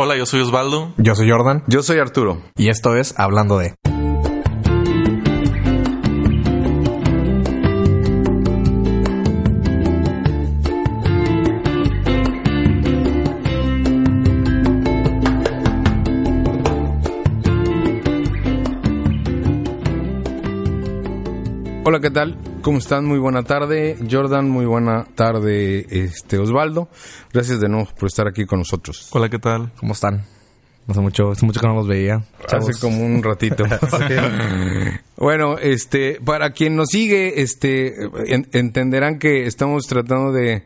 Hola, yo soy Osvaldo. Yo soy Jordan. Yo soy Arturo. Y esto es Hablando de. Hola, ¿qué tal? ¿Cómo están? Muy buena tarde. Jordan, muy buena tarde, este Osvaldo. Gracias de nuevo por estar aquí con nosotros. Hola, ¿qué tal? ¿Cómo están? Hace mucho, hace mucho que no los veía. Hace como un ratito. bueno, este, para quien nos sigue, este, en- entenderán que estamos tratando de,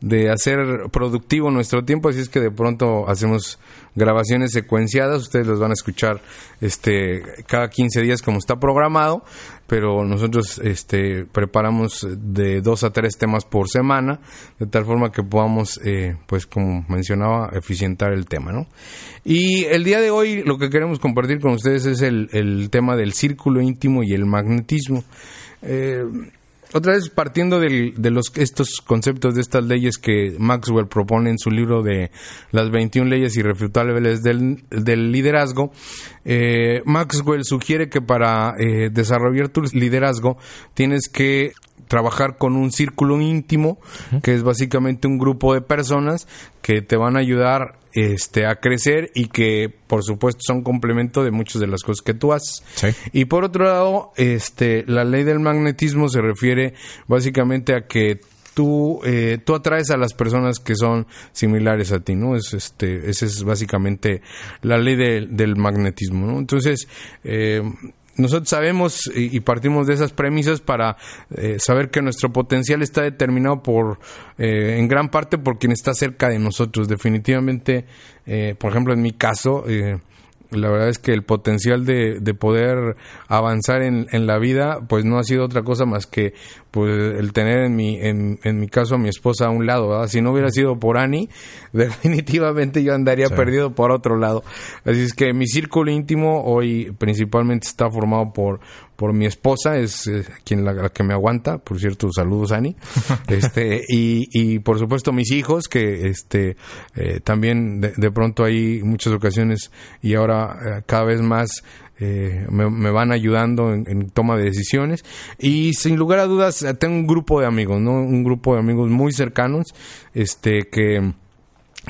de hacer productivo nuestro tiempo, así es que de pronto hacemos grabaciones secuenciadas, ustedes los van a escuchar este cada 15 días como está programado, pero nosotros este preparamos de dos a tres temas por semana, de tal forma que podamos eh, pues como mencionaba eficientar el tema, ¿no? Y el día de hoy lo que queremos compartir con ustedes es el, el tema del círculo íntimo y el magnetismo. Eh, otra vez partiendo del- de los estos conceptos de estas leyes que Maxwell propone en su libro de las 21 leyes irrefutables del, del liderazgo, eh, Maxwell sugiere que para eh, desarrollar tu liderazgo tienes que trabajar con un círculo íntimo, que es básicamente un grupo de personas que te van a ayudar este, a crecer y que, por supuesto, son complemento de muchas de las cosas que tú haces. Sí. Y por otro lado, este, la ley del magnetismo se refiere básicamente a que tú, eh, tú atraes a las personas que son similares a ti, ¿no? Es, este, esa es básicamente la ley de- del magnetismo, ¿no? Entonces, eh, nosotros sabemos y partimos de esas premisas para eh, saber que nuestro potencial está determinado por, eh, en gran parte por quien está cerca de nosotros. Definitivamente, eh, por ejemplo, en mi caso, eh, la verdad es que el potencial de, de poder avanzar en, en la vida, pues no ha sido otra cosa más que pues el tener en mi, en, en mi caso a mi esposa a un lado, ¿verdad? Si no hubiera sido por Ani, definitivamente yo andaría Sí. perdido por otro lado. Así es que mi círculo íntimo hoy principalmente está formado por, por mi esposa, es eh, quien la, la que me aguanta, por cierto, saludos Ani. este, y, y por supuesto mis hijos, que este eh, también de, de pronto hay muchas ocasiones y ahora eh, cada vez más eh, me, me van ayudando en, en toma de decisiones y sin lugar a dudas eh, tengo un grupo de amigos, ¿no? Un grupo de amigos muy cercanos, este que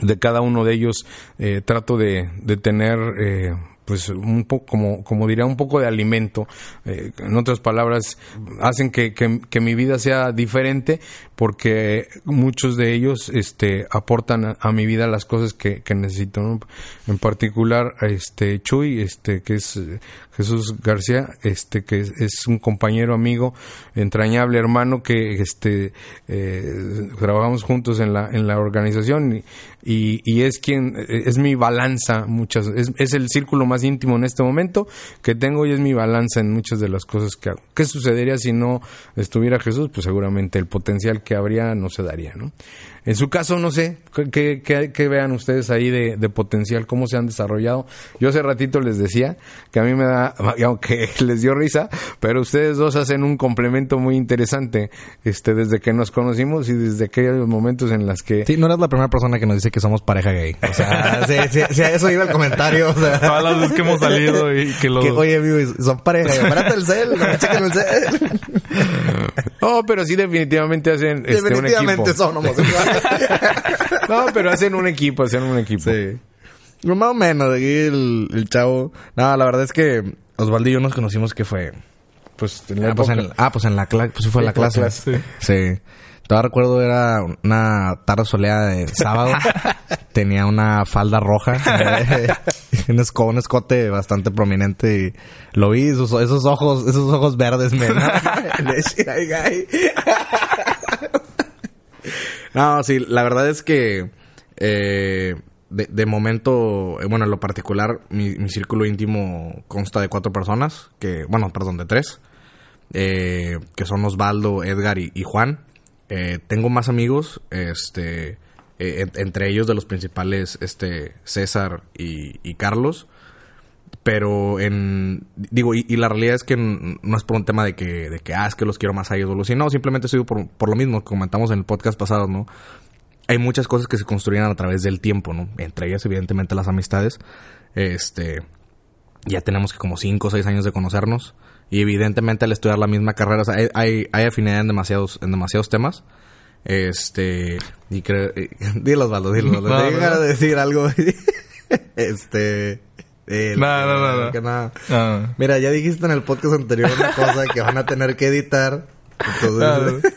de cada uno de ellos eh, trato de, de tener eh, pues un poco como como diría un poco de alimento. Eh, en otras palabras hacen que, que, mi vida sea diferente porque muchos de ellos este aportan a, mi vida las cosas que, necesito en particular este Chuy este que es eh, Jesús García este que es, un compañero amigo entrañable hermano que este eh, trabajamos juntos en la en la organización y, y, y es quien es mi balanza muchas es, es el círculo más íntimo en este momento que tengo y es mi balanza en muchas de las cosas que hago. Qué sucedería si no estuviera Jesús pues seguramente el potencial que habría no se daría no en su caso no sé qué, qué- qué vean ustedes ahí de, de potencial cómo se han desarrollado yo hace ratito les decía que a mí me da aunque les dio risa pero ustedes dos hacen un complemento muy interesante este desde que nos conocimos y desde aquellos momentos en las que Sí, no eres la primera persona que nos dice que somos pareja gay. O sea, sí, a eso iba el comentario. O sea, Todas las veces que hemos salido y que lo... que, oye, amigo, son pareja. El cel, no me chequen el cel. no pero sí definitivamente hacen este, un equipo Definitivamente son homosexuales. no pero hacen un equipo hacen un equipo Sí. Pues Más o menos, aquí el, el chavo. No, la verdad es que Osvaldo y yo nos conocimos que fue. pues en la Ah, pues en, ah, pues la clase. Pues sí fue en la Sí, clase. clase. Sí. Todavía recuerdo era una tarde soleada de sábado. Tenía una falda roja. un, esco- un escote bastante prominente. Y lo vi, esos, esos ojos, esos ojos verdes me. no, sí, la verdad es que eh, de, de momento, eh, bueno, en lo particular, mi, mi círculo íntimo consta de cuatro personas, que, bueno, perdón, de tres, eh, que son Osvaldo, Edgar y, y Juan. Eh, tengo más amigos, este, eh, en- entre ellos de los principales, este, César y, Carlos. Pero en. Digo, y, la realidad es que no es por un tema de que, de que, ah, es que los quiero más a ellos o así. No, simplemente sido por, por lo mismo que comentamos en el podcast pasado, ¿no? hay muchas cosas que se construyen a través del tiempo, ¿no? Entre ellas, evidentemente, las amistades. Este, ya tenemos que como 5 o 6 años de conocernos. Y evidentemente al estudiar la misma carrera, hay, hay, hay afinidad en demasiados, en demasiados temas. Este, y creo, eh, dilo Osvaldo, dilo Osvaldo. No, Te no, no. decir algo. este, el- No, no, no, no. que nada. Ah. Mira, ya dijiste en el podcast anterior una cosa que van a tener que editar. Entonces,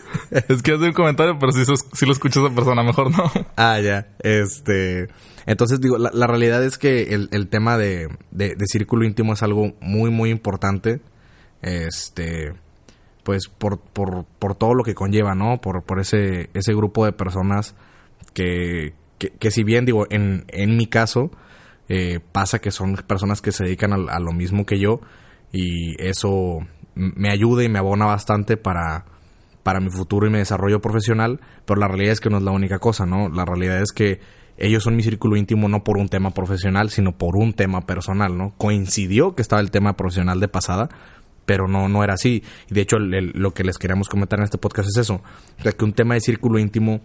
es que hace un comentario, pero si, sos- si lo escucha esa persona, mejor no. Ah, ya. Este. Entonces, digo, la, la realidad es que el, el tema de, de, de círculo íntimo es algo muy, muy importante. Este. Pues por, por, por todo lo que conlleva, ¿no? Por, por ese, ese grupo de personas que, que, que si bien, digo, en, en mi caso, eh, pasa que son personas que se dedican a, a lo mismo que yo y eso me ayuda y me abona bastante para, para mi futuro y mi desarrollo profesional, pero la realidad es que no es la única cosa, ¿no? La realidad es que ellos son mi círculo íntimo no por un tema profesional, sino por un tema personal, ¿no? Coincidió que estaba el tema profesional de pasada, pero no, no era así. Y de hecho, lo que les queríamos comentar en este podcast es eso, o sea, que un tema de círculo íntimo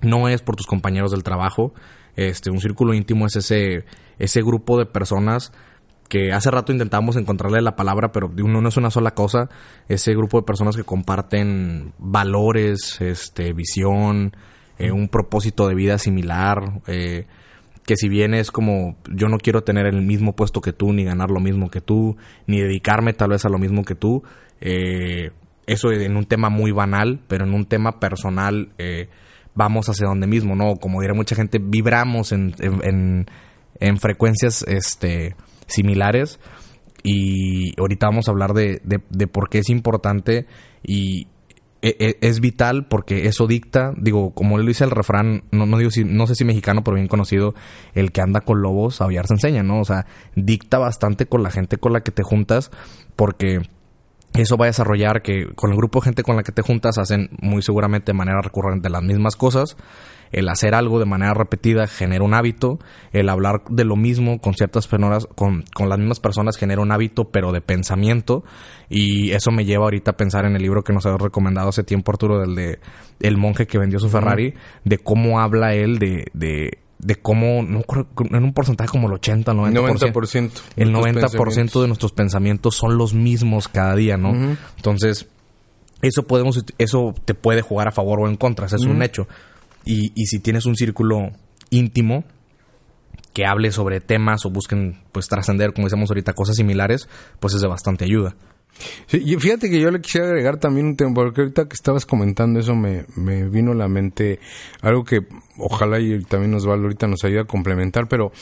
no es por tus compañeros del trabajo. Este, un círculo íntimo es ese, ese grupo de personas que hace rato intentamos encontrarle la palabra, pero uno no es una sola cosa. Ese grupo de personas que comparten valores, este, visión, eh, un propósito de vida similar, eh, que si bien es como yo no quiero tener el mismo puesto que tú, ni ganar lo mismo que tú, ni dedicarme tal vez a lo mismo que tú, eh, eso en un tema muy banal, pero en un tema personal eh, vamos hacia donde mismo, ¿no? Como dirá mucha gente, vibramos en, en, en- en frecuencias este, similares y ahorita vamos a hablar de, de, de por qué es importante y es vital porque eso dicta, digo, como le dice el refrán, no, no digo si, no sé si mexicano, pero bien conocido, el que anda con lobos, aullar se enseña, ¿no? O sea, dicta bastante con la gente con la que te juntas, porque eso va a desarrollar que con el grupo de gente con la que te juntas hacen muy seguramente de manera recurrente las mismas cosas. El hacer algo de manera repetida genera un hábito. El hablar de lo mismo con ciertas personas, con, con las mismas personas genera un hábito, pero de pensamiento. Y eso me lleva ahorita a pensar en el libro que nos había recomendado hace tiempo Arturo, del de El monje que vendió su Ferrari, de cómo habla él de, de, de cómo, no creo, en un porcentaje como el 80, 90%. 90%. El de tus 90% de nuestros pensamientos son los mismos cada día, ¿no? Entonces, eso podemos, eso te puede jugar a favor o en contra, eso es un hecho. Y, si tienes un círculo íntimo que hable sobre temas o busquen pues trascender, como decíamos ahorita, cosas similares, pues es de bastante ayuda. Y fíjate que yo le quisiera agregar también un tema, porque ahorita que estabas comentando eso me, vino a la mente algo que ojalá y también nos va ahorita nos ayuda a complementar, pero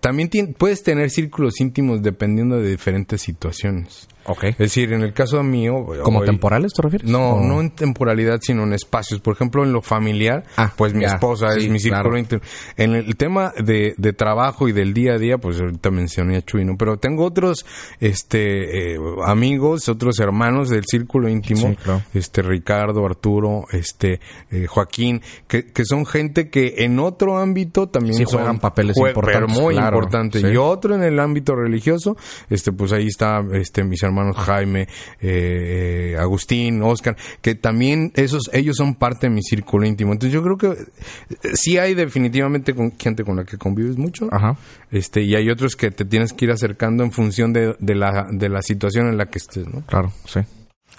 también puedes tener círculos íntimos dependiendo de diferentes situaciones. Ok. Es decir, en el caso mío... ¿Como temporales te refieres? No, ¿O- no en temporalidad, sino en espacios. Por ejemplo, en lo familiar, Ah, pues mi ya, esposa sí, es mi círculo claro. íntimo. En el tema de, de trabajo y del día a día, pues ahorita mencioné a Chuy, ¿no? Pero tengo otros este eh, amigos, otros hermanos del círculo íntimo, Sí, claro. este Ricardo, Arturo, este eh, Joaquín, que, que son gente que en otro ámbito también Sí, son- juegan papeles jue- importantes, pero muy claro, importantes. Y otro en el ámbito religioso, este pues ahí está este mis hermanos Jaime, eh, eh, Agustín, Oscar, que también esos ellos son parte de mi círculo íntimo. Entonces yo creo que eh, sí hay definitivamente con, gente con la que convives mucho. Ajá. Este, y hay otros que te tienes que ir acercando en función de, de la, de la situación en la que estés, ¿no? Claro, sí.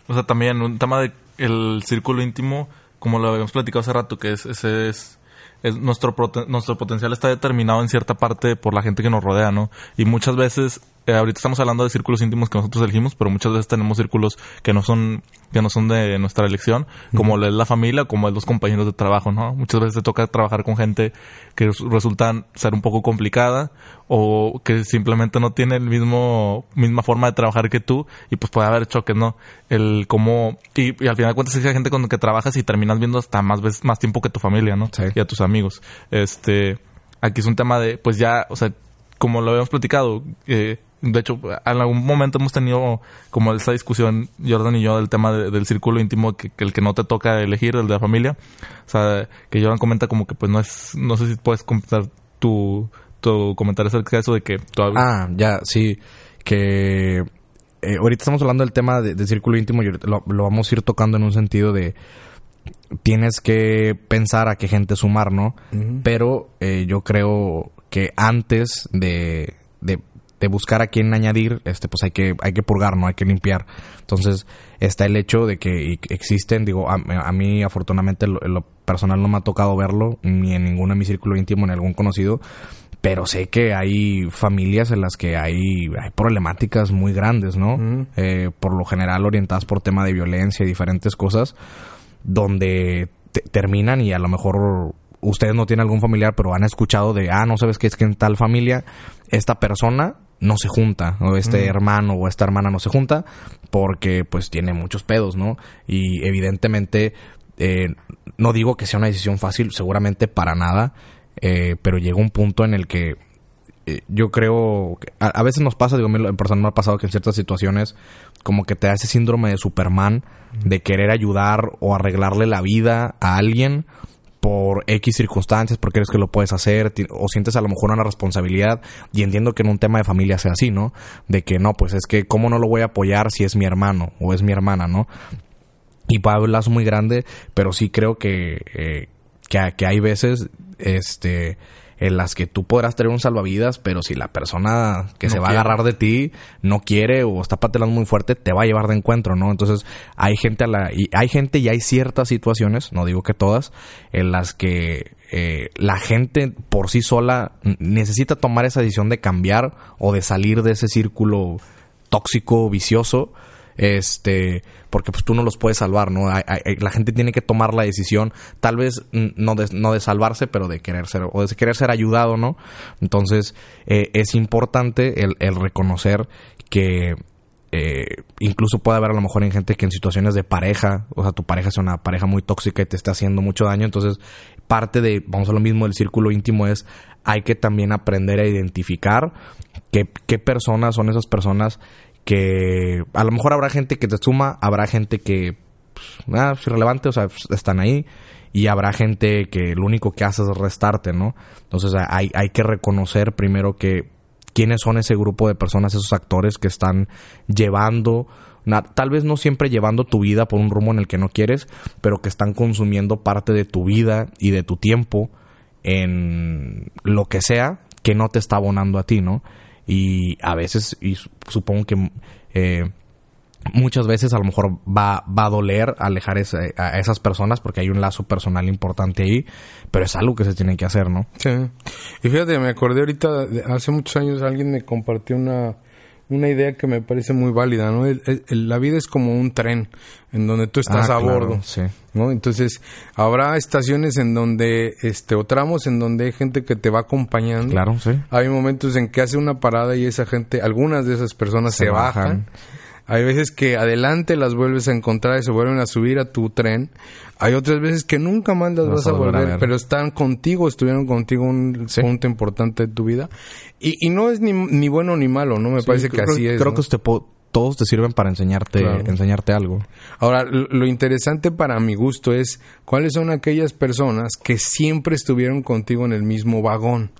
O sea, también un tema de el círculo íntimo, como lo habíamos platicado hace rato, que es, ese es, es nuestro, prote- nuestro potencial está determinado en cierta parte por la gente que nos rodea, ¿no? Y muchas veces, eh, ahorita estamos hablando de círculos íntimos que nosotros elegimos, pero muchas veces tenemos círculos que no son, que no son de nuestra elección, como lo es la familia, como es los compañeros de trabajo, ¿no? Muchas veces te toca trabajar con gente que res- resultan ser un poco complicada o que simplemente no tiene el mismo misma forma de trabajar que tú y pues puede haber choques, ¿no? El cómo y, y al final de cuentas es que hay gente con la que trabajas y terminas viendo hasta más veces más tiempo que tu familia, ¿no? Sí. Y a tus amigos. Este, aquí es un tema de pues ya, o sea, como lo habíamos platicado, eh, de hecho, en algún momento hemos tenido como esa discusión, Jordan y yo, del tema de- del círculo íntimo, que, que el que no te toca elegir, el de la familia. O sea, que Jordan comenta como que pues no es, no sé si puedes comentar tu, tu comentario acerca de eso de que todavía... Ah, ya, sí. Que eh, ahorita estamos hablando del tema de, de círculo íntimo y ahorita lo, lo vamos a ir tocando en un sentido de, tienes que pensar a qué gente sumar, ¿no? Pero eh, yo creo que antes de, de, de buscar a quién añadir, este, pues hay que, hay que purgar, ¿no? Hay que limpiar. Entonces, está el hecho de que existen, digo, a, a mí afortunadamente lo, lo, personal no me ha tocado verlo, ni en ninguno de mi círculo íntimo, ni algún conocido, pero sé que hay familias en las que hay, hay problemáticas muy grandes, ¿no? eh, por lo general orientadas por tema de violencia y diferentes cosas, donde terminan y a lo mejor ustedes no tienen algún familiar, pero han escuchado de, ah, no sabes qué es que en tal familia esta persona no se junta, o este hermano o esta hermana no se junta, porque pues tiene muchos pedos, ¿no? Y evidentemente, eh, no digo que sea una decisión fácil, seguramente para nada, eh, pero llega un punto en el que eh, yo creo que a, a, veces nos pasa, digo, en persona me ha pasado que en ciertas situaciones como que te da ese síndrome de Superman de querer ayudar o arreglarle la vida a alguien por X circunstancias, porque crees que lo puedes hacer, o sientes a lo mejor una responsabilidad, y entiendo que en un tema de familia sea así, ¿no? De que no, pues es que, ¿cómo no lo voy a apoyar si es mi hermano o es mi hermana, ¿no? Y va un lazo muy grande, pero sí creo que, eh, que, que hay veces, este, en las que tú podrás tener un salvavidas, pero si la persona que no se va quiere. a agarrar de ti no quiere o está patelando muy fuerte, te va a llevar de encuentro, ¿no? Entonces, hay gente a la y hay gente y hay ciertas situaciones, no digo que todas, en las que eh, la gente por sí sola necesita tomar esa decisión de cambiar o de salir de ese círculo tóxico, vicioso, este porque pues tú no los puedes salvar no la gente tiene que tomar la decisión tal vez no de, no de salvarse pero de querer ser o de querer ser ayudado no entonces eh, es importante el, reconocer que eh, incluso puede haber a lo mejor en gente que en situaciones de pareja, o sea, tu pareja es una pareja muy tóxica y te está haciendo mucho daño, entonces parte de, vamos a lo mismo, del círculo íntimo es, hay que también aprender a identificar qué personas son esas personas que a lo mejor habrá gente que te suma, habrá gente que pues, ah, es irrelevante, o sea, pues, están ahí, y habrá gente que lo único que hace es restarte, ¿no? Entonces hay, hay que reconocer primero que quiénes son ese grupo de personas, esos actores que están llevando, tal vez no siempre llevando tu vida por un rumbo en el que no quieres, pero que están consumiendo parte de tu vida y de tu tiempo en lo que sea que no te está abonando a ti, ¿no? Y a veces, y supongo que eh, muchas veces a lo mejor va, va a doler alejar ese, a esas personas porque hay un lazo personal importante ahí, pero es algo que se tiene que hacer, ¿no? Sí. Y fíjate, me acordé ahorita, hace muchos años alguien me compartió una, una idea que me parece muy válida, ¿no? El, el, la vida es como un tren en donde tú estás ah, a claro, bordo, sí. ¿no? Entonces, habrá estaciones en donde, este, o tramos en donde hay gente que te va acompañando. Claro, sí. Hay momentos en que hace una parada y esa gente, algunas de esas personas se, se bajan. bajan. Hay veces que adelante las vuelves a encontrar y se vuelven a subir a tu tren. Hay otras veces que nunca más las vas, vas a volver, a pero están contigo, estuvieron contigo un sí. punto importante de tu vida. Y, y no es ni, ni, bueno ni malo, ¿no? Me sí, parece que creo, así es. Creo ¿no? que usted todos te sirven para enseñarte, claro. enseñarte algo. Ahora, lo interesante para mi gusto es cuáles son aquellas personas que siempre estuvieron contigo en el mismo vagón.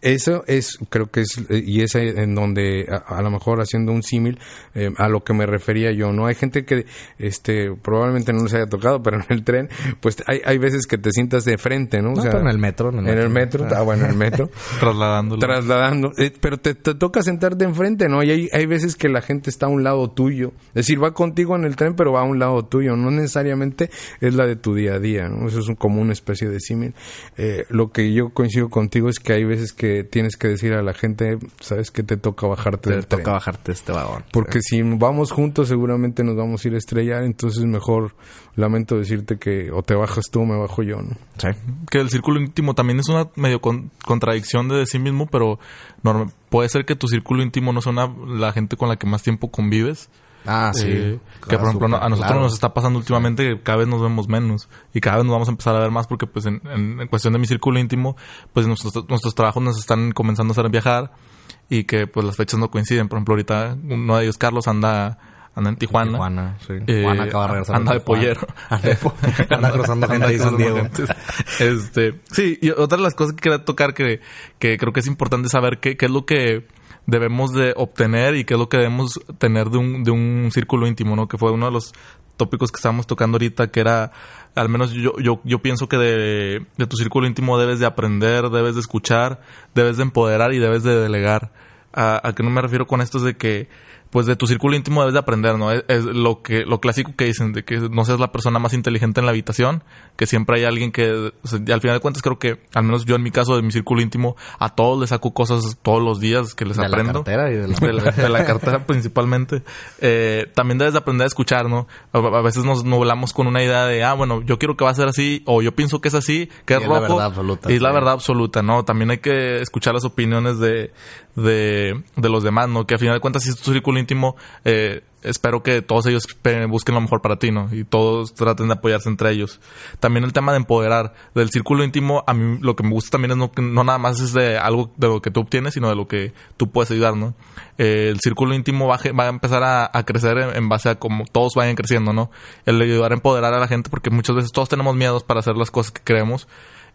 Eso es, creo que es, y es en donde, a, a lo mejor haciendo un símil, eh, a lo que me refería yo, ¿no? Hay gente que, este, probablemente no les haya tocado, pero en el tren, pues hay, hay veces que te sientas de frente, ¿no? O no, sea, en el metro. En el metro, en el metro ah. bueno, en el metro. Trasladándolo. Trasladando. Eh, pero te, te, toca sentarte enfrente, ¿no? Y hay, hay veces que la gente está a un lado tuyo. Es decir, va contigo en el tren, pero va a un lado tuyo. No necesariamente es la de tu día a día, ¿no? Eso es un, como una especie de símil. Eh, lo que yo coincido contigo es que hay veces que tienes que decir a la gente, sabes que te toca bajarte te del toca tren. bajarte este vagón. Porque sí. si vamos juntos seguramente nos vamos a ir a estrellar, entonces mejor lamento decirte que o te bajas tú o me bajo yo, ¿no? Sí. Que el círculo íntimo también es una medio con, contradicción de sí mismo, pero normal, puede ser que tu círculo íntimo no sea una, la gente con la que más tiempo convives. Ah, sí. Eh, claro, que por ejemplo super, a nosotros claro. nos está pasando últimamente que cada vez nos vemos menos y cada vez nos vamos a empezar a ver más porque pues en, en, en cuestión de mi círculo íntimo pues nuestros, nuestros trabajos nos están comenzando a hacer viajar y que pues las fechas no coinciden. Por ejemplo ahorita uno de ellos, Carlos, anda anda en Tijuana. Tijuana, sí. Eh, Juan acaba de regresar. Anda de pollero. anda cruzando gente ahí San Diego. Este, sí, y otra de las cosas que quería tocar que, que creo que es importante saber qué, qué es lo que debemos de obtener y qué es lo que debemos tener de un, de un círculo íntimo, ¿no? Que fue uno de los tópicos que estábamos tocando ahorita, que era, al menos yo, yo, yo pienso que de, de tu círculo íntimo debes de aprender, debes de escuchar, debes de empoderar y debes de delegar. ¿A, a qué no me refiero con esto? Es de que pues de tu círculo íntimo debes de aprender, ¿no? Es, lo que lo clásico que dicen de que no seas la persona más inteligente en la habitación, que siempre hay alguien que al final de cuentas creo que al menos yo en mi caso de mi círculo íntimo a todos les saco cosas todos los días que les aprendo. La cartera y de, la... de, la, cartera principalmente. Eh, también debes de aprender a escuchar, ¿no? A, veces nos nublamos con una idea de, ah, bueno, yo quiero que va a ser así o yo pienso que es así, que es, rojo. La verdad absoluta, y es la verdad absoluta, ¿no? También hay que escuchar las opiniones de, de, de los demás, ¿no? Que al final de cuentas si es tu círculo íntimo, eh, espero que todos ellos busquen lo mejor para ti, ¿no? Y todos traten de apoyarse entre ellos. También el tema de empoderar. Del círculo íntimo, a mí lo que me gusta también es no, no nada más es de algo de lo que tú obtienes, sino de lo que tú puedes ayudar, ¿no? Eh, el círculo íntimo va, va a empezar a, crecer en, base a cómo todos vayan creciendo, ¿no? El ayudar a empoderar a la gente, porque muchas veces todos tenemos miedos para hacer las cosas que queremos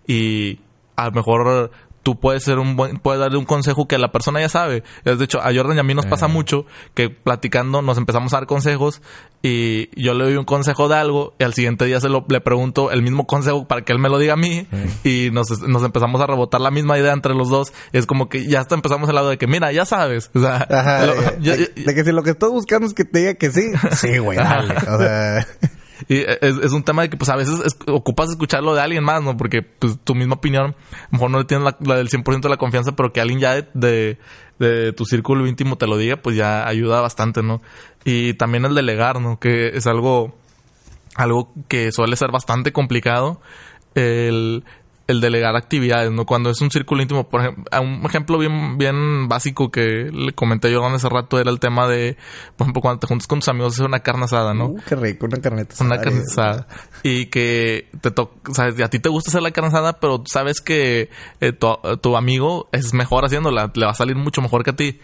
y a lo mejor tú puedes ser un buen, puedes darle un consejo que la persona ya sabe. De hecho, a Jordan y a mí nos pasa mucho que platicando nos empezamos a dar consejos y yo le doy un consejo de algo y al siguiente día se lo, le pregunto el mismo consejo para que él me lo diga a mí y nos, nos, empezamos a rebotar la misma idea entre los dos. Y es como que ya hasta empezamos al lado de que, mira, ya sabes. O sea, de, que si lo que estás buscando es que te diga que sí. Sí, güey, dale. O sea... Y es, es, un tema de que, pues, a veces ocupas escucharlo de alguien más, ¿no? Porque, pues, tu misma opinión, a lo mejor no le tienes la, del 100% de la confianza, pero que alguien ya de, de, tu círculo íntimo te lo diga, pues ya ayuda bastante, ¿no? Y también el delegar, ¿no? Que es algo, algo que suele ser bastante complicado. El, el delegar actividades, ¿no? Cuando es un círculo íntimo, por ejemplo, un ejemplo bien, bien básico que le comenté yo hace rato era el tema de, por ejemplo, cuando te juntas con tus amigos hacer una carne asada, ¿no? Uh, qué rico, una carne asada. Una carne asada. Y que te toca, sabes, a ti te gusta hacer la carne asada, pero sabes que eh, tu, tu, amigo es mejor haciéndola, le va a salir mucho mejor que a ti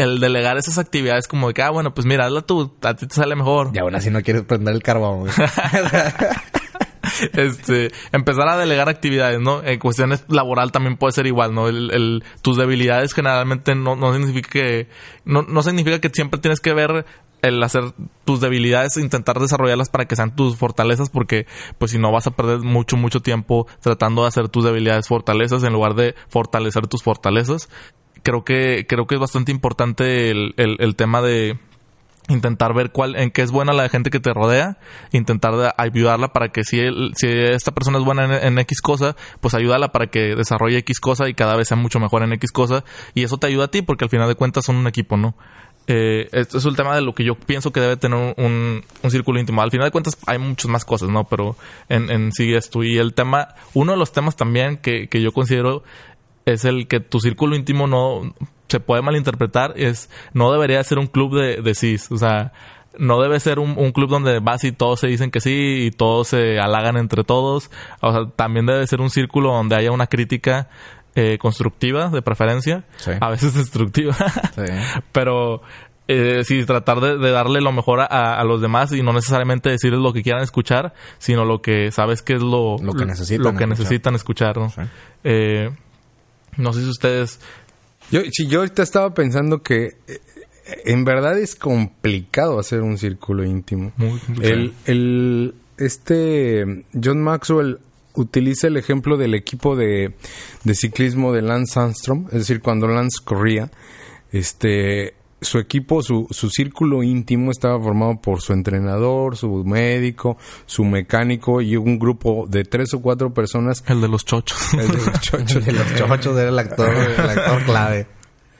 el delegar esas actividades como de que, ah, bueno, pues mira, hazla tú, a ti te sale mejor. Y aún así no quieres prender el carbón, este, empezar a delegar actividades, ¿no? En cuestiones laboral también puede ser igual, ¿no? El, tus debilidades generalmente no, no significa que, no, no significa que siempre tienes que ver el hacer tus debilidades, intentar desarrollarlas para que sean tus fortalezas, porque pues si no vas a perder mucho, mucho tiempo tratando de hacer tus debilidades fortalezas en lugar de fortalecer tus fortalezas. Creo que, creo que es bastante importante el, el, el tema de, intentar ver cuál en qué es buena la gente que te rodea, intentar ayudarla para que si, si esta persona es buena en, X cosa, pues ayúdala para que desarrolle X cosa y cada vez sea mucho mejor en X cosa y eso te ayuda a ti porque al final de cuentas son un equipo, ¿no? Eh, es el tema de lo que yo pienso que debe tener un, un, círculo íntimo. Al final de cuentas hay muchas más cosas, ¿no? Pero en, en sí esto. Y el tema, uno de los temas también que, que yo considero es el que tu círculo íntimo no se puede malinterpretar es no debería ser un club de, de cis, o sea, no debe ser un, club donde vas y todos se dicen que sí y todos se halagan entre todos, o sea, también debe ser un círculo donde haya una crítica eh, constructiva de preferencia, a veces destructiva, pero eh, sí, tratar de, darle lo mejor a, los demás y no necesariamente decirles lo que quieran escuchar, sino lo que sabes que es lo, lo que necesitan, lo que escuchar. necesitan escuchar, ¿no? Eh, no sé si ustedes yo, si yo ahorita estaba pensando que eh, en verdad es complicado hacer un círculo íntimo. Muy el, el, este John Maxwell utiliza el ejemplo del equipo de, de ciclismo de Lance Armstrong, es decir, cuando Lance corría, este su equipo, su, su círculo íntimo estaba formado por su entrenador, su médico, su mecánico y un grupo de tres o cuatro personas. El de los chochos. El de los chochos. el de los chochos era el actor, el actor clave.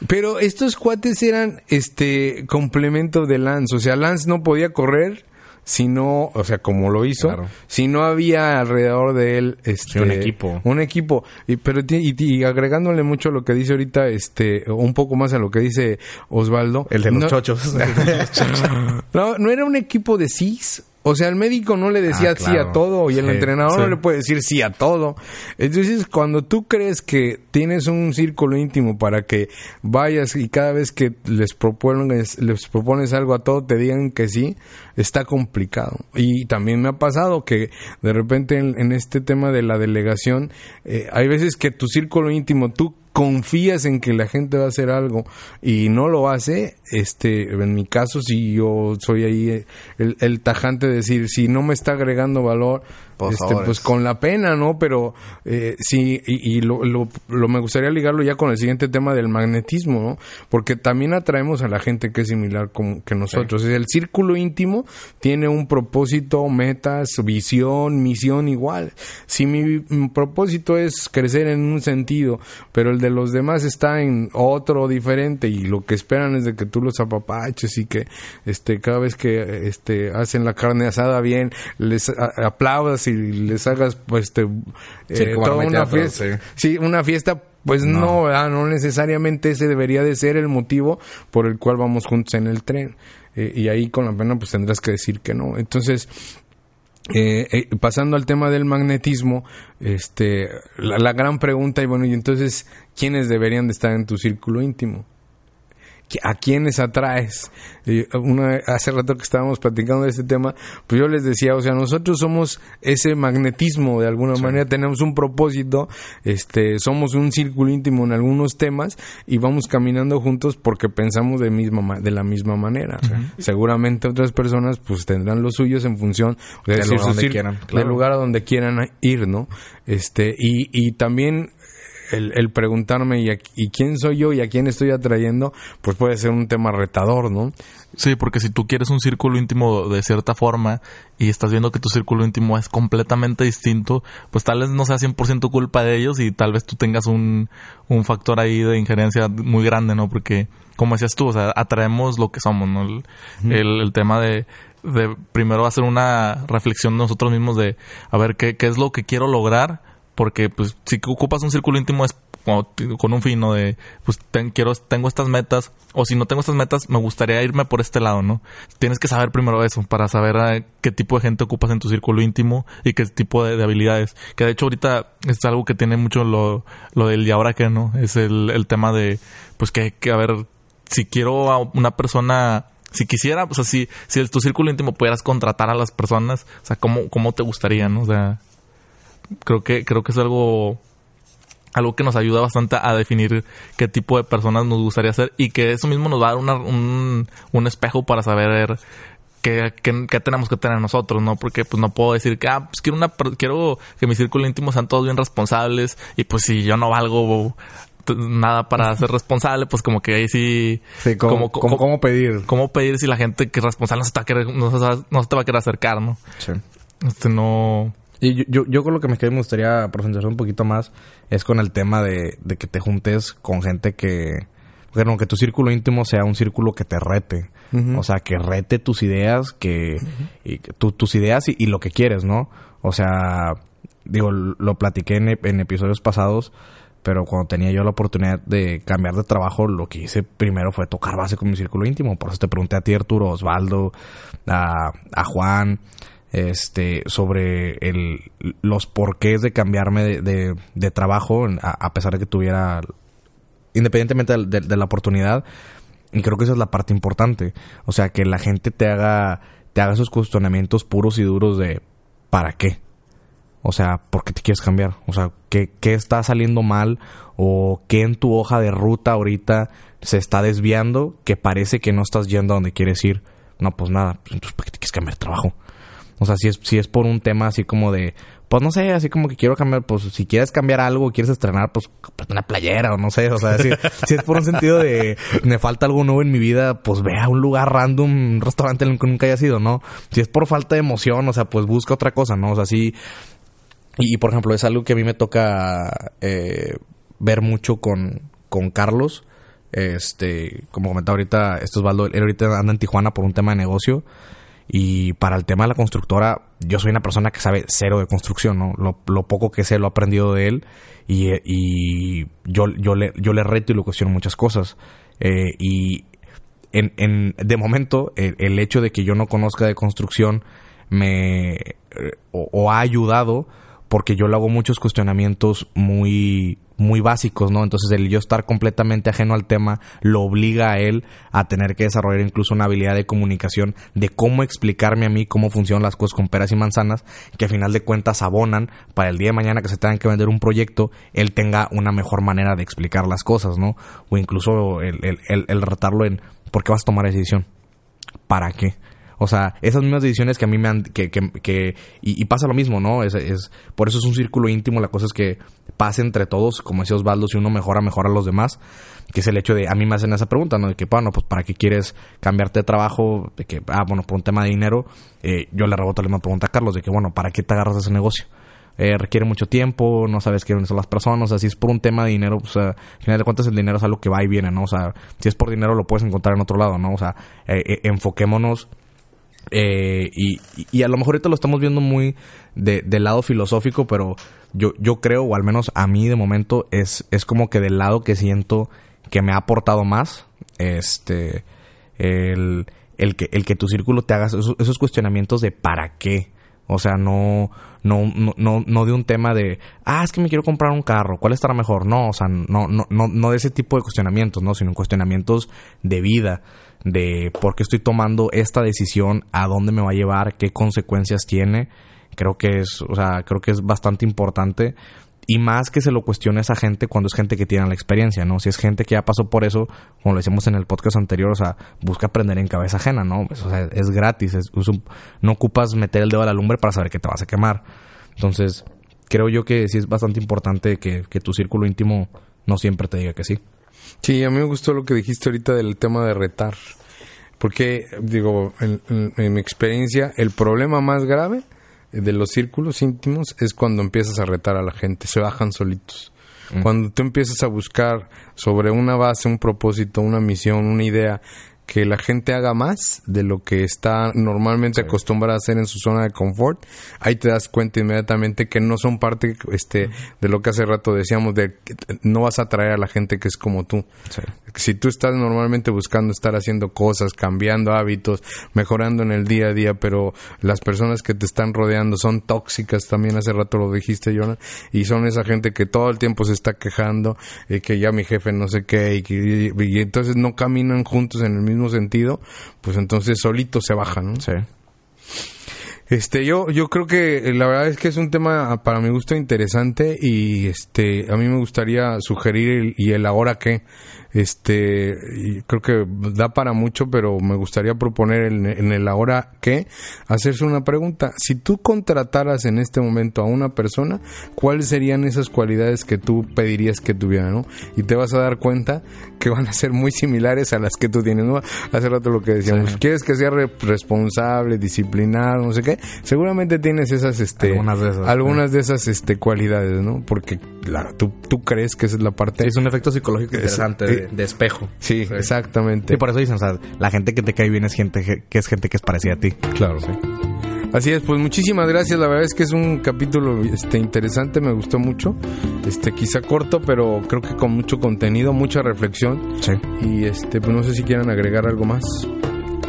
Pero estos cuates eran este complemento de Lance. O sea, Lance no podía correr si no, o sea, como lo hizo, si no había alrededor de él este un equipo. Un equipo. Y, pero y, agregándole mucho a lo que dice ahorita, este, un poco más a lo que dice Osvaldo. El de los chochos. no, no era un equipo de CIS. O sea, el médico no le decía ah, sí a todo y el entrenador no le puede decir sí a todo. Entonces, cuando tú crees que tienes un círculo íntimo para que vayas y cada vez que les propones, les propones algo a todo te digan que sí, está complicado. Y también me ha pasado que de repente en, este tema de la delegación, eh, hay veces que tu círculo íntimo, tú confías en que la gente va a hacer algo y no lo hace, este, en mi caso, si yo soy ahí el, el tajante de decir, si no me está agregando valor, Por este, favor. pues con la pena, ¿no? Pero eh, sí, y, y lo, lo, lo me gustaría ligarlo ya con el siguiente tema del magnetismo, ¿no? Porque también atraemos a la gente que es similar como que nosotros. El círculo íntimo tiene un propósito, metas, visión, misión igual. Si mi mm, propósito es crecer en un sentido, pero el de los demás está en otro diferente y lo que esperan es de que tú los apapaches y que este cada vez que este hacen la carne asada bien les aplaudas y les hagas pues este Sí, eh, toda una fiesta sí. una fiesta pues no, No. ¿verdad? no necesariamente ese debería de ser el motivo por el cual vamos juntos en el tren Eh, y ahí con la pena pues tendrás que decir que no entonces eh, eh, pasando al tema del magnetismo, este, la, la gran pregunta y bueno, y entonces, ¿quiénes deberían de estar en tu círculo íntimo? ¿Qui- ¿A quiénes atraes? Una, hace rato que estábamos platicando de este tema, pues yo les decía, o sea, nosotros somos ese magnetismo de alguna manera, tenemos un propósito, este, somos un círculo íntimo en algunos temas y vamos caminando juntos porque pensamos de misma ma- de la misma manera. Seguramente otras personas pues tendrán los suyos en función de Del decir, lugar donde quieran, del claro. lugar a donde quieran ir, ¿no? Este, y, y también el, el preguntarme ¿y, a- y quién soy yo y a quién estoy atrayendo, pues puede ser un tema retador, ¿no? Sí, porque si tú quieres un círculo íntimo de cierta forma y estás viendo que tu círculo íntimo es completamente distinto, pues tal vez no sea 100% culpa de ellos y tal vez tú tengas un, un factor ahí de injerencia muy grande, ¿no? Porque, como decías tú, o sea, atraemos lo que somos, ¿no? El, el, el tema de, de primero hacer una reflexión de nosotros mismos de, a ver, ¿qué, qué es lo que quiero lograr? Porque, pues, si ocupas un círculo íntimo es con un fin, ¿no? De, pues, ten- quiero, tengo estas metas, o si no tengo estas metas, me gustaría irme por este lado, ¿no? Tienes que saber primero eso, para saber eh, qué tipo de gente ocupas en tu círculo íntimo y qué tipo de, de habilidades. Que de hecho ahorita es algo que tiene mucho lo, lo del y ahora qué, ¿no? Es el, el tema de, pues, que, que, a ver, si quiero a una persona si quisiera, o sea, si, si en tu círculo íntimo pudieras contratar a las personas, o sea, ¿cómo, cómo te gustaría, no? O sea, creo que, creo que es algo, algo que nos ayuda bastante a definir qué tipo de personas nos gustaría ser y que eso mismo nos va a dar una- un, un espejo para saber qué, qué- qué tenemos que tener nosotros, ¿no? Porque pues no puedo decir que, ah, pues quiero una, quiero que mi círculo íntimo sean todos bien responsables y pues si yo no valgo nada para ser responsable, pues como que ahí sí... Sí, ¿cómo, como- cómo- cómo pedir? ¿Cómo pedir si la gente que es responsable no se te va a querer, no se va- no se te va a querer acercar, no? Sí. Este no... Y yo, yo, yo con lo que me quedé me gustaría profundizar un poquito más es con el tema de, de que te juntes con gente que... Bueno, que tu círculo íntimo sea un círculo que te rete. O sea, que rete tus ideas, que... y tu- tus ideas y, y lo que quieres, ¿no? O sea, digo, lo platiqué en, en episodios pasados, pero cuando tenía yo la oportunidad de cambiar de trabajo, lo que hice primero fue tocar base con mi círculo íntimo. Por eso te pregunté a ti, Arturo, Osvaldo, a, a Juan, este, sobre el, los porqués de cambiarme de, de- de trabajo, a, a pesar de que tuviera, independientemente de, de- la oportunidad. Y creo que esa es la parte importante. O sea, que la gente te haga, te haga esos cuestionamientos puros y duros de ¿para qué? O sea, ¿por qué te quieres cambiar? O sea, ¿qué, qué está saliendo mal? ¿O qué en tu hoja de ruta ahorita se está desviando que parece que no estás yendo a donde quieres ir? No, pues nada, pues entonces ¿para qué te quieres cambiar de trabajo? O sea, si es, si es por un tema así como de, pues no sé, así como que quiero cambiar, pues si quieres cambiar algo, quieres estrenar, pues una playera o no sé, o sea, si, si es por un sentido de, me falta algo nuevo en mi vida, pues ve a un lugar random, un restaurante en el que nunca hayas ido, ¿no? Si es por falta de emoción, o sea, pues busca otra cosa, ¿no? O sea, sí, y, por ejemplo, es algo que a mí me toca eh, ver mucho con, con Carlos. Este, como comentaba ahorita, esto es Osvaldo, él ahorita anda en Tijuana por un tema de negocio. Y para el tema de la constructora, yo soy una persona que sabe cero de construcción, ¿no? Lo, lo poco que sé lo he aprendido de él. Y, y yo, yo, le, yo le reto y le cuestiono muchas cosas. Eh, y en, en, de momento, el, el hecho de que yo no conozca de construcción me eh, o, o ha ayudado porque yo le hago muchos cuestionamientos muy muy básicos, ¿no? Entonces el yo estar completamente ajeno al tema lo obliga a él a tener que desarrollar incluso una habilidad de comunicación de cómo explicarme a mí cómo funcionan las cosas con peras y manzanas, que a final de cuentas abonan para el día de mañana que se tengan que vender un proyecto, él tenga una mejor manera de explicar las cosas, ¿no? O incluso el, el, el, retarlo en ¿por qué vas a tomar decisión? ¿Para qué? O sea, esas mismas decisiones que a mí me han... Que, que, que y, pasa lo mismo, ¿no? Es, es, por eso es un círculo íntimo. La cosa es que pase entre todos, como decía Osvaldo, si uno mejora, mejora a los demás. Que es el hecho de... A mí me hacen esa pregunta, ¿no? De que, bueno, pues ¿para qué quieres cambiarte de trabajo? De que, ah, bueno, por un tema de dinero. Eh, yo le reboto la misma pregunta a Carlos. De que, bueno, ¿para qué te agarras ese negocio? Eh, requiere mucho tiempo, no sabes quiénes son las personas, o sea, si es por un tema de dinero, pues, al final de cuentas el dinero es algo que va y viene, ¿no? O sea, si es por dinero lo puedes encontrar en otro lado, ¿no? O sea, eh, enfoquémonos eh, y, a lo mejor ahorita lo estamos viendo muy de, del lado filosófico, pero yo, yo creo, o al menos a mí de momento, es, es como que del lado que siento que me ha aportado más, este, el, el, que, el que tu círculo te haga esos, cuestionamientos de para qué. O sea, no, no, no, no, de un tema de, ah, es que me quiero comprar un carro, ¿cuál estará mejor? No, o sea, no, no, no, no de ese tipo de cuestionamientos, ¿no? Sino cuestionamientos de vida de por qué estoy tomando esta decisión, a dónde me va a llevar, qué consecuencias tiene. Creo que es, o sea, creo que es bastante importante y más que se lo cuestione a esa gente cuando es gente que tiene la experiencia, ¿no? Si es gente que ya pasó por eso, como lo decíamos en el podcast anterior, o sea, busca aprender en cabeza ajena, ¿no? Pues, o sea, es gratis, es, no ocupas meter el dedo a la lumbre para saber que te vas a quemar. Entonces, creo yo que sí es bastante importante que, que tu círculo íntimo no siempre te diga que sí. Sí, a mí me gustó lo que dijiste ahorita del tema de retar. Porque, digo, en, mi experiencia, el problema más grave de los círculos íntimos es cuando empiezas a retar a la gente, se bajan solitos. Mm. Cuando tú empiezas a buscar sobre una base, un propósito, una misión, una idea que la gente haga más de lo que está normalmente acostumbrada a hacer en su zona de confort, ahí te das cuenta inmediatamente que no son parte este de lo que hace rato decíamos de que no vas a atraer a la gente que es como tú. Si tú estás normalmente buscando estar haciendo cosas, cambiando hábitos, mejorando en el día a día, pero las personas que te están rodeando son tóxicas, también hace rato lo dijiste, Jonah, y son esa gente que todo el tiempo se está quejando y que ya mi jefe no sé qué y, y entonces no caminan juntos en el mismo sentido, pues entonces solito se baja, ¿no? Sí. Este, yo, yo creo que la verdad es que es un tema para mi gusto interesante y este, a mí me gustaría sugerir el, y el ahora qué. Este, creo que da para mucho, pero me gustaría proponer en, el ahora que hacerse una pregunta. Si tú contrataras en este momento a una persona, ¿cuáles serían esas cualidades que tú pedirías que tuviera, no? Y te vas a dar cuenta que van a ser muy similares a las que tú tienes, ¿no? Hace rato lo que decíamos, quieres que sea responsable, disciplinado, no sé qué. Seguramente tienes esas, este, algunas de esas, algunas de esas este, cualidades, ¿no? Porque la, tú, tú crees que esa es la parte. es un efecto psicológico interesante de, espejo. Sí, exactamente. Y por eso dicen, o sea, la gente que te cae bien es gente que es gente que es parecida a ti. Claro. Sí. Así es, pues muchísimas gracias. La verdad es que es un capítulo este, interesante, me gustó mucho. Este, quizá corto, pero creo que con mucho contenido, mucha reflexión. Sí. Y este, pues no sé si quieran agregar algo más.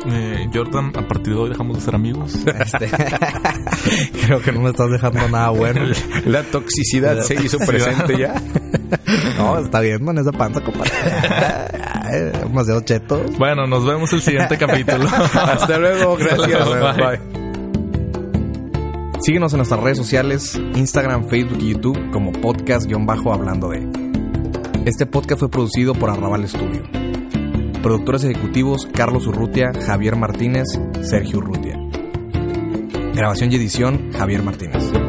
Eh, Jordan, a partir de hoy dejamos de ser amigos. Este, creo que no me estás dejando nada bueno. La toxicidad se hizo presente ya. no, está bien, man, esa panza, compadre. Demasiado cheto. Bueno, nos vemos el siguiente capítulo. Hasta luego, gracias. bye. Síguenos en nuestras redes sociales, Instagram, Facebook y YouTube como podcast-hablando de. Este podcast fue producido por Arrabal Studio. Productores ejecutivos Carlos Urrutia, Javier Martínez, Sergio Urrutia. Grabación y edición Javier Martínez.